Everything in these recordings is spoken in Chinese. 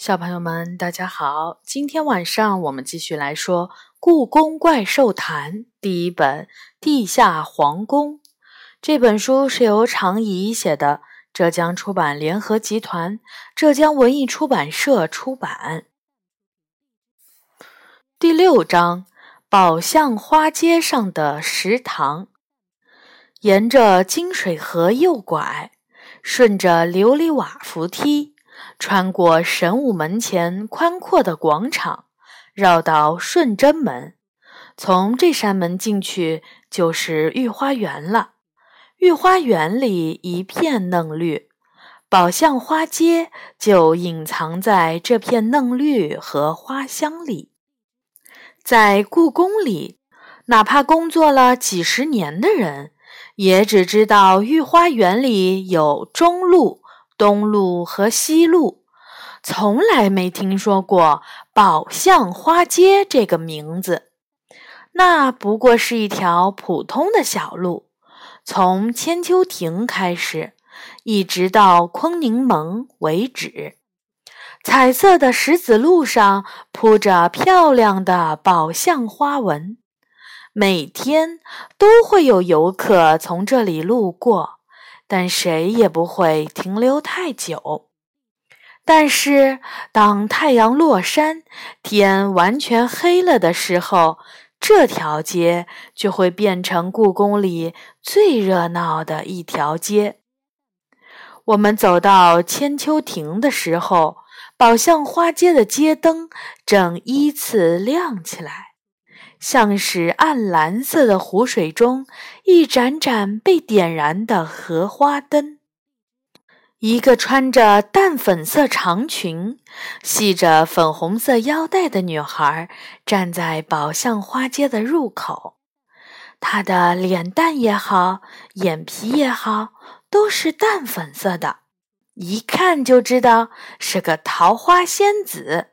小朋友们，大家好！今天晚上我们继续来说《故宫怪兽谈》第一本《地下皇宫》这本书是由常怡写的，浙江出版联合集团、浙江文艺出版社出版。第六章：宝象花街上的食堂。沿着金水河右拐，顺着琉璃瓦扶梯。穿过神武门前宽阔的广场，绕到顺贞门，从这扇门进去就是御花园了。御花园里一片嫩绿，宝相花街就隐藏在这片嫩绿和花香里。在故宫里，哪怕工作了几十年的人，也只知道御花园里有中路。东路和西路，从来没听说过宝象花街这个名字。那不过是一条普通的小路，从千秋亭开始，一直到坤宁门为止。彩色的石子路上铺着漂亮的宝象花纹，每天都会有游客从这里路过。但谁也不会停留太久。但是，当太阳落山、天完全黑了的时候，这条街就会变成故宫里最热闹的一条街。我们走到千秋亭的时候，宝象花街的街灯正依次亮起来。像是暗蓝色的湖水中一盏盏被点燃的荷花灯。一个穿着淡粉色长裙、系着粉红色腰带的女孩站在宝象花街的入口。她的脸蛋也好，眼皮也好，都是淡粉色的，一看就知道是个桃花仙子。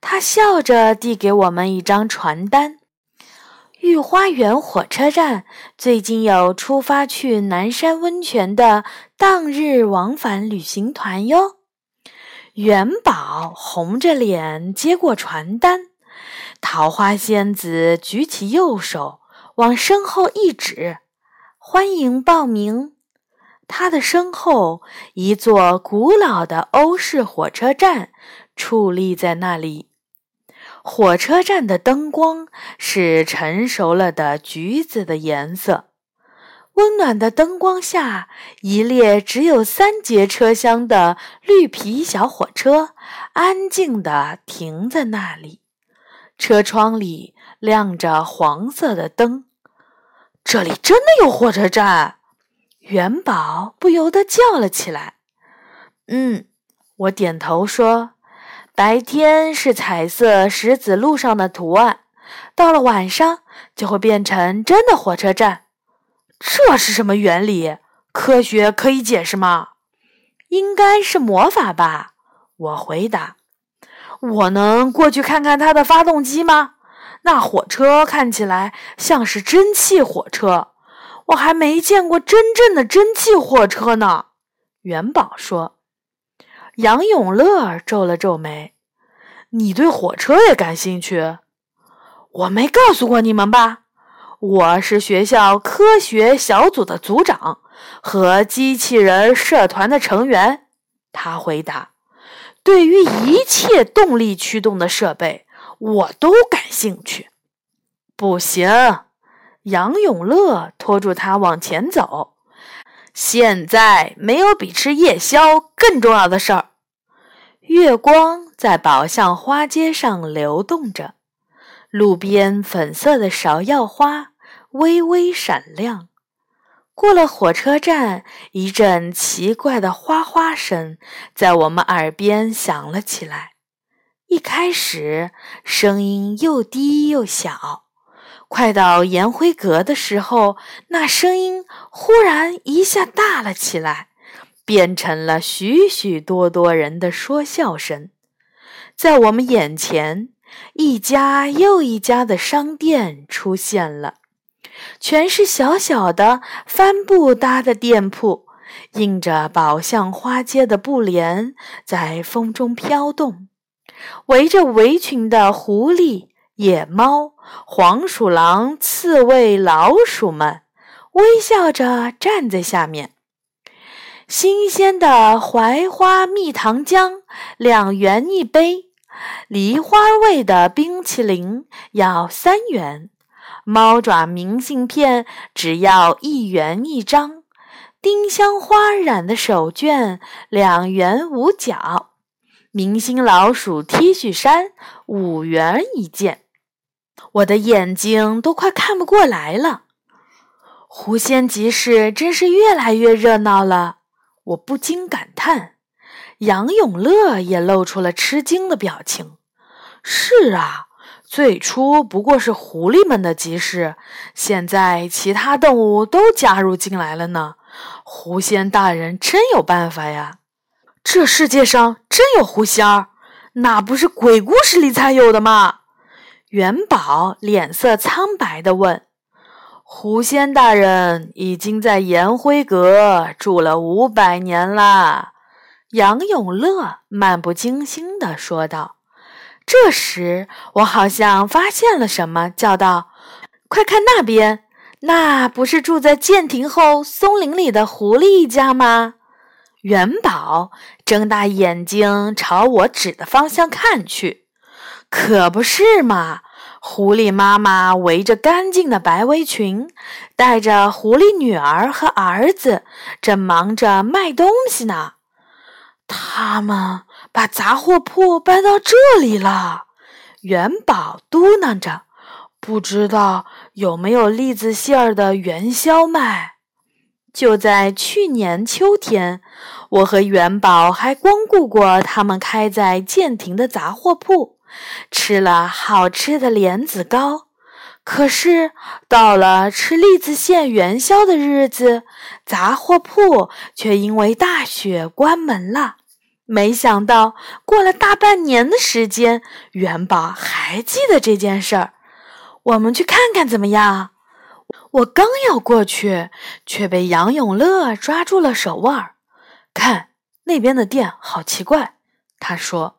她笑着递给我们一张传单。御花园火车站最近有出发去南山温泉的当日往返旅行团哟。元宝红着脸接过传单，桃花仙子举起右手往身后一指：“欢迎报名。”他的身后，一座古老的欧式火车站矗立在那里。火车站的灯光是成熟了的橘子的颜色，温暖的灯光下，一列只有三节车厢的绿皮小火车安静地停在那里，车窗里亮着黄色的灯。这里真的有火车站？元宝不由得叫了起来。嗯，我点头说。白天是彩色石子路上的图案，到了晚上就会变成真的火车站。这是什么原理？科学可以解释吗？应该是魔法吧。我回答。我能过去看看它的发动机吗？那火车看起来像是蒸汽火车，我还没见过真正的蒸汽火车呢。元宝说。杨永乐皱了皱眉：“你对火车也感兴趣？我没告诉过你们吧？我是学校科学小组的组长和机器人社团的成员。”他回答：“对于一切动力驱动的设备，我都感兴趣。”不行，杨永乐拖住他往前走。现在没有比吃夜宵更重要的事儿。月光在宝象花街上流动着，路边粉色的芍药花微微闪亮。过了火车站，一阵奇怪的哗哗声在我们耳边响了起来。一开始，声音又低又小。快到颜辉阁的时候，那声音忽然一下大了起来，变成了许许多多人的说笑声。在我们眼前，一家又一家的商店出现了，全是小小的帆布搭的店铺，印着宝相花街的布帘在风中飘动，围着围裙的狐狸、野猫、黄鼠狼、刺猬、老鼠们微笑着站在下面。新鲜的槐花蜜糖浆两元一杯，梨花味的冰淇淋要三元，猫爪明信片只要一元一张。丁香花染的手绢两元五角，明星老鼠 T 恤衫五元一件，我的眼睛都快看不过来了。狐仙集市真是越来越热闹了，我不禁感叹。杨永乐也露出了吃惊的表情。是啊，最初不过是狐狸们的集市，现在其他动物都加入进来了呢。狐仙大人真有办法呀！这世界上真有狐仙儿，那不是鬼故事里才有的吗？元宝脸色苍白地问：“狐仙大人已经在延辉阁住了五百年了。”杨永乐漫不经心地说道。这时，我好像发现了什么，叫道：“快看那边！”那不是住在剑亭后松林里的狐狸一家吗？元宝睁大眼睛朝我指的方向看去，可不是嘛！狐狸妈妈围着干净的白围裙，带着狐狸女儿和儿子，正忙着卖东西呢。他们把杂货铺搬到这里了，元宝嘟囔着。不知道有没有栗子馅儿的元宵卖？就在去年秋天，我和元宝还光顾过他们开在建亭的杂货铺，吃了好吃的莲子糕。可是到了吃栗子馅元宵的日子，杂货铺却因为大雪关门了。没想到过了大半年的时间，元宝还记得这件事儿。我们去看看怎么样？我刚要过去，却被杨永乐抓住了手腕儿。看那边的店，好奇怪。他说：“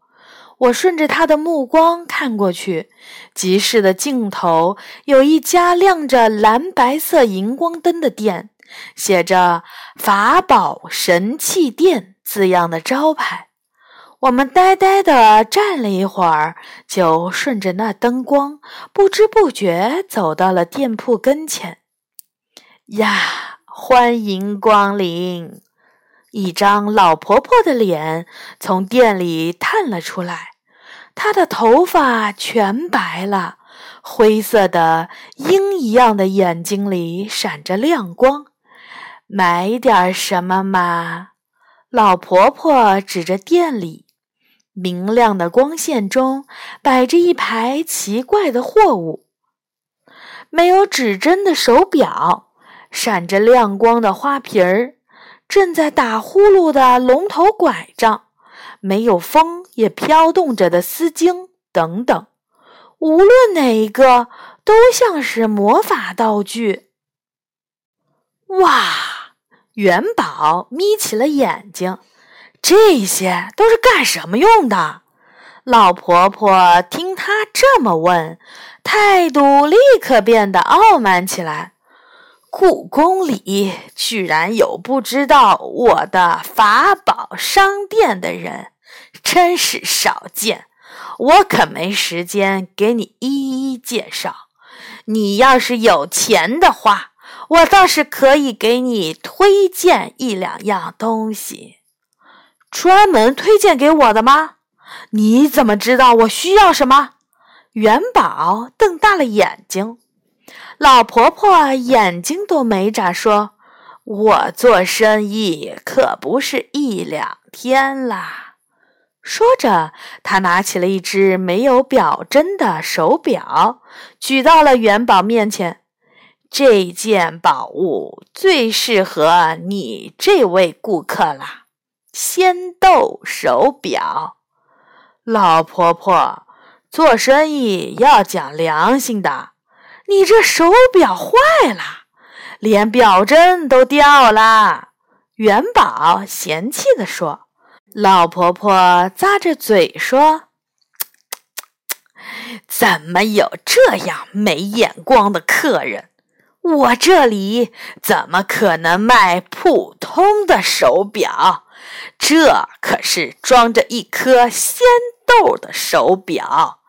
我顺着他的目光看过去，集市的尽头有一家亮着蓝白色荧光灯的店，写着‘法宝神器店’字样的招牌。”我们呆呆地站了一会儿，就顺着那灯光，不知不觉走到了店铺跟前。呀，欢迎光临！一张老婆婆的脸从店里探了出来，她的头发全白了，灰色的鹰一样的眼睛里闪着亮光。买点什么嘛？老婆婆指着店里。明亮的光线中摆着一排奇怪的货物：没有指针的手表，闪着亮光的花瓶儿，正在打呼噜的龙头拐杖，没有风也飘动着的丝巾等等。无论哪一个，都像是魔法道具。哇！元宝眯起了眼睛。这些都是干什么用的？老婆婆听她这么问，态度立刻变得傲慢起来。故宫里居然有不知道我的法宝商店的人，真是少见。我可没时间给你一一介绍。你要是有钱的话，我倒是可以给你推荐一两样东西。专门推荐给我的吗？你怎么知道我需要什么？元宝瞪大了眼睛，老婆婆眼睛都没眨，说：“我做生意可不是一两天啦。”说着，她拿起了一只没有表针的手表，举到了元宝面前。这件宝物最适合你这位顾客啦。仙豆手表，老婆婆做生意要讲良心的。你这手表坏了，连表针都掉了。元宝嫌弃地说。老婆婆咂着嘴说：“怎么有这样没眼光的客人？我这里怎么可能卖普通的手表？这可是装着一颗仙豆的手表。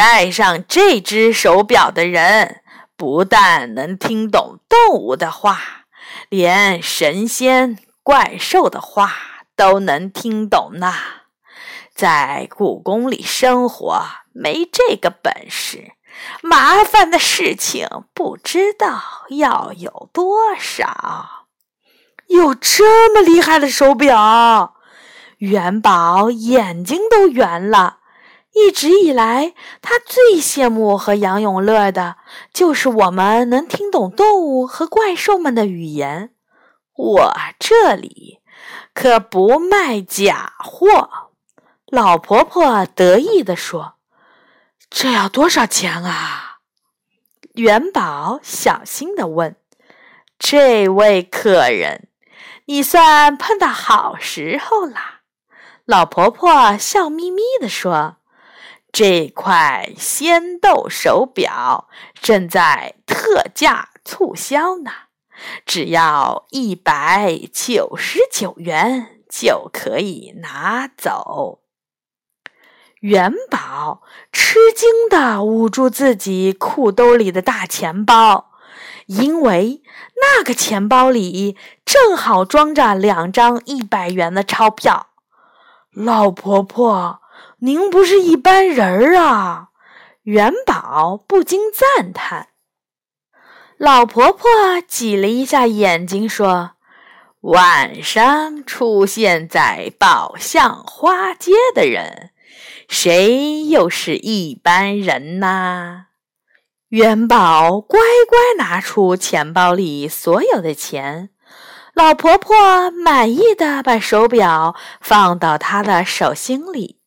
戴上这只手表的人，不但能听懂动物的话，连神仙怪兽的话。”都能听懂呢，在故宫里生活没这个本事，麻烦的事情不知道要有多少。有这么厉害的手表，元宝眼睛都圆了。一直以来，他最羡慕和杨永乐的就是我们能听懂动物和怪兽们的语言。我这里。可不卖假货，老婆婆得意地说：“这要多少钱啊？”元宝小心地问：“这位客人，你算碰到好时候啦。”老婆婆笑眯眯地说：“这块仙豆手表正在特价促销呢。”只要一百九十九元就可以拿走。元宝吃惊地捂住自己裤兜里的大钱包，因为那个钱包里正好装着两张一百元的钞票。老婆婆，您不是一般人儿啊！元宝不禁赞叹。老婆婆挤了一下眼睛，说：“晚上出现在宝相花街的人，谁又是一般人呢？”元宝乖乖拿出钱包里所有的钱，老婆婆满意的把手表放到她的手心里。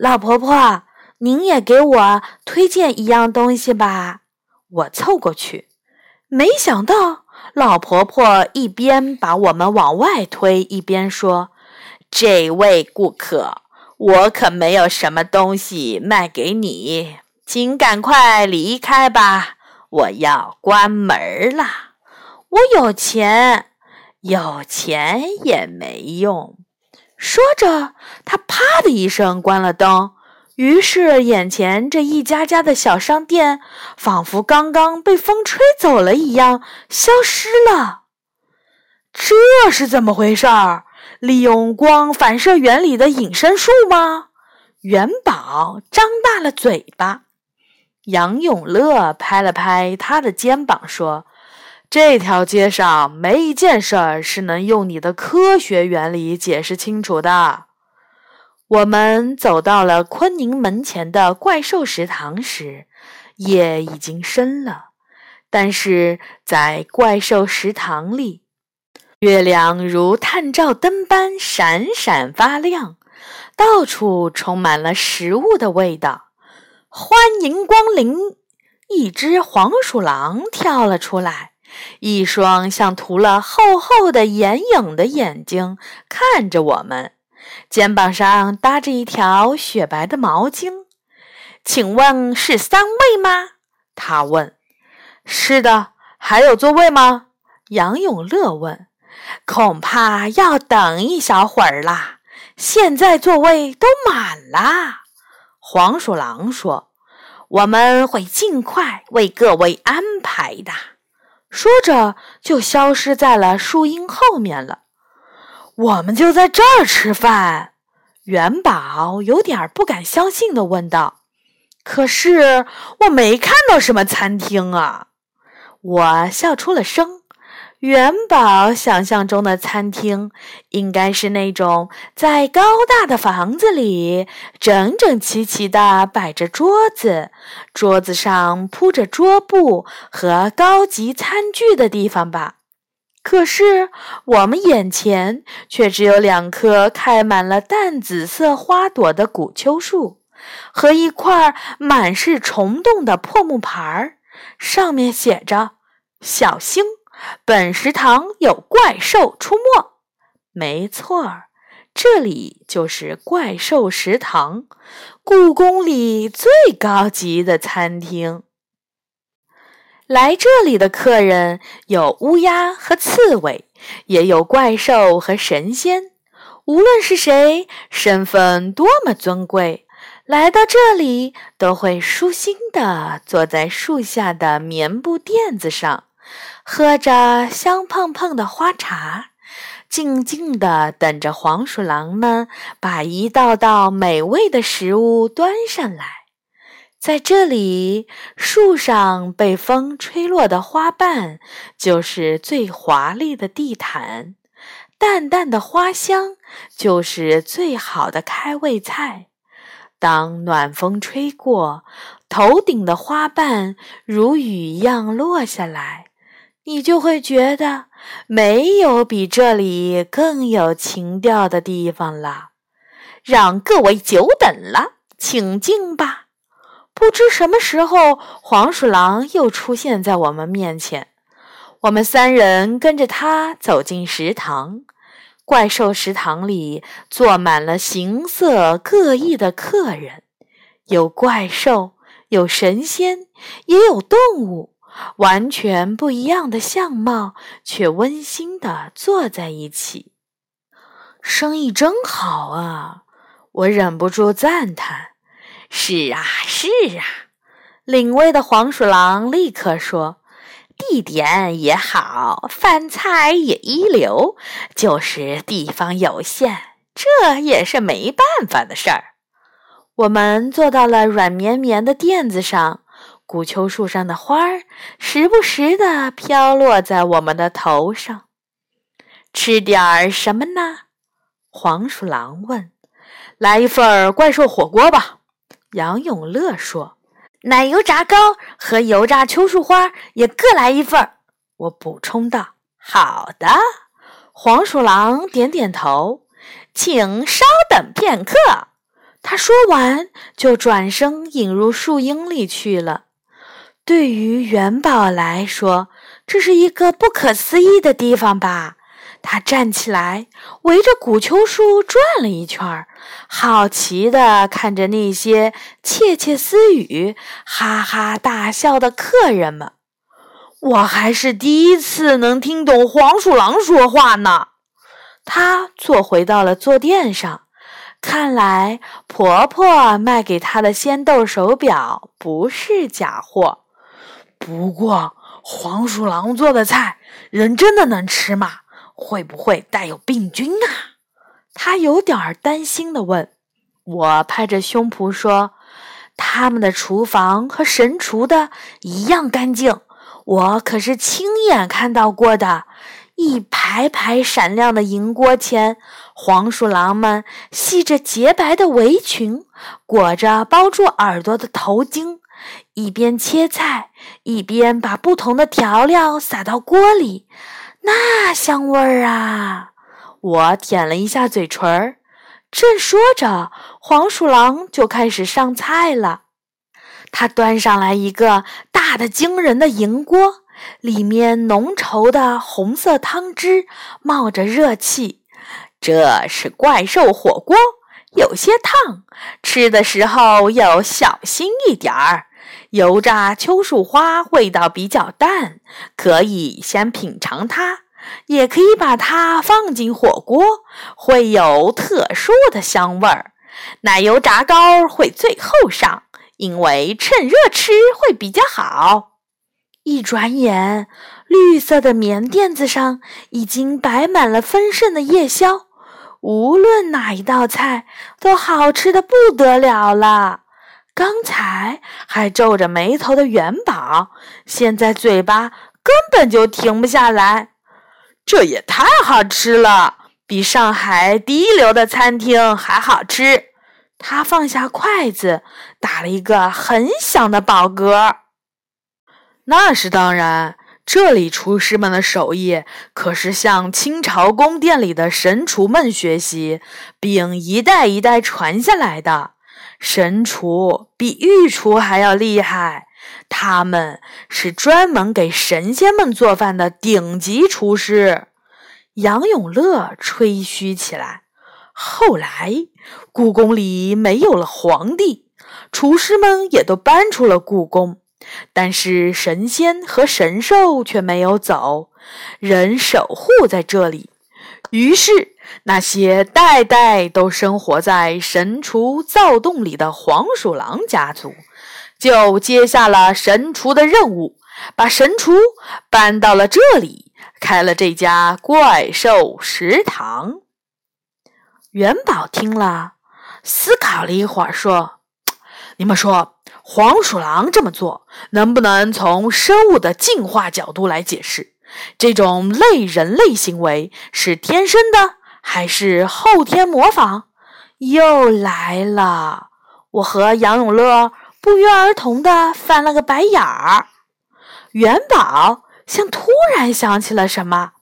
老婆婆，您也给我推荐一样东西吧。我凑过去。没想到，老婆婆一边把我们往外推，一边说：“这位顾客，我可没有什么东西卖给你，请赶快离开吧，我要关门了。我有钱，有钱也没用。”说着，他啪的一声关了灯。于是，眼前这一家家的小商店，仿佛刚刚被风吹走了一样，消失了。这是怎么回事儿？利用光反射原理的隐身术吗？元宝张大了嘴巴。杨永乐拍了拍他的肩膀，说：“这条街上没一件事儿是能用你的科学原理解释清楚的。”我们走到了坤宁门前的怪兽食堂时，夜已经深了。但是在怪兽食堂里，月亮如探照灯般闪闪发亮，到处充满了食物的味道。欢迎光临！一只黄鼠狼跳了出来，一双像涂了厚厚的眼影的眼睛看着我们。肩膀上搭着一条雪白的毛巾，请问是三位吗？他问。是的，还有座位吗？杨永乐问。恐怕要等一小会儿啦，现在座位都满啦。黄鼠狼说：“我们会尽快为各位安排的。”说着，就消失在了树荫后面了。我们就在这儿吃饭，元宝有点不敢相信的问道：“可是我没看到什么餐厅啊！”我笑出了声。元宝想象中的餐厅应该是那种在高大的房子里整整齐齐地摆着桌子，桌子上铺着桌布和高级餐具的地方吧。可是，我们眼前却只有两棵开满了淡紫色花朵的古秋树，和一块满是虫洞的破木牌儿，上面写着：“小星，本食堂有怪兽出没。”没错儿，这里就是怪兽食堂，故宫里最高级的餐厅。来这里的客人有乌鸦和刺猬，也有怪兽和神仙。无论是谁，身份多么尊贵，来到这里都会舒心地坐在树下的棉布垫子上，喝着香喷喷的花茶。静静地等着黄鼠狼们把一道道美味的食物端上来。在这里，树上被风吹落的花瓣就是最华丽的地毯，淡淡的花香就是最好的开胃菜。当暖风吹过，头顶的花瓣如雨一样落下来。你就会觉得没有比这里更有情调的地方了。让各位久等了，请进吧。不知什么时候，黄鼠狼又出现在我们面前。我们三人跟着他走进食堂。怪兽食堂里坐满了形色各异的客人，有怪兽，有神仙，也有动物。完全不一样的相貌，却温馨地坐在一起，生意真好啊！我忍不住赞叹。是啊，是啊！领位的黄鼠狼立刻说：“地点也好，饭菜也一流，就是地方有限，这也是没办法的事儿。”我们坐到了软绵绵的垫子上。古秋树上的花儿时不时地飘落在我们的头上。吃点儿什么呢？黄鼠狼问。来一份怪兽火锅吧。杨永乐说。奶油炸糕和油炸秋树花也各来一份。我补充道。好的。黄鼠狼点点头。请稍等片刻。他说完就转身隐入树荫里去了。对于元宝来说，这是一个不可思议的地方吧？他站起来，围着古秋树转了一圈，好奇地看着那些窃窃私语、哈哈大笑的客人们。我还是第一次能听懂黄鼠狼说话呢。他坐回到了坐垫上，看来婆婆卖给他的仙豆手表不是假货。不过，黄鼠狼做的菜，人真的能吃吗？会不会带有病菌啊？他有点儿担心的问。我拍着胸脯说：“他们的厨房和神厨的一样干净，我可是亲眼看到过的。一排排闪亮的银锅前，黄鼠狼们系着洁白的围裙，裹着包住耳朵的头巾。”一边切菜，一边把不同的调料撒到锅里，那香味儿啊！我舔了一下嘴唇儿。正说着，黄鼠狼就开始上菜了。他端上来一个大的惊人的银锅，里面浓稠的红色汤汁冒着热气。这是怪兽火锅，有些烫，吃的时候要小心一点儿。油炸秋树花味道比较淡，可以先品尝它，也可以把它放进火锅，会有特殊的香味儿。奶油炸糕会最后上，因为趁热吃会比较好。一转眼，绿色的棉垫子上已经摆满了丰盛的夜宵，无论哪一道菜都好吃的不得了了。刚才还皱着眉头的元宝，现在嘴巴根本就停不下来。这也太好吃了，比上海第一流的餐厅还好吃。他放下筷子，打了一个很响的饱嗝。那是当然，这里厨师们的手艺可是向清朝宫殿里的神厨们学习，并一代一代传下来的。神厨比御厨还要厉害，他们是专门给神仙们做饭的顶级厨师。杨永乐吹嘘起来。后来，故宫里没有了皇帝，厨师们也都搬出了故宫，但是神仙和神兽却没有走，仍守护在这里。于是，那些代代都生活在神厨灶洞里的黄鼠狼家族，就接下了神厨的任务，把神厨搬到了这里，开了这家怪兽食堂。元宝听了，思考了一会儿，说：“你们说，黄鼠狼这么做，能不能从生物的进化角度来解释？这种类人类行为是天生的，还是后天模仿？”又来了，我和杨永乐不约而同的翻了个白眼儿。元宝像突然想起了什么，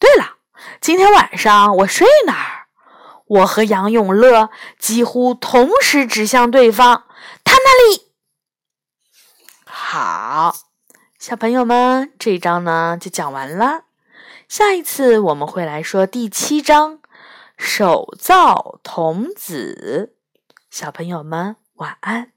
对了，今天晚上我睡哪儿？我和杨永乐几乎同时指向对方，他那里。好，小朋友们，这一章呢就讲完了。下一次我们会来说第七章“手造童子”。小朋友们，晚安。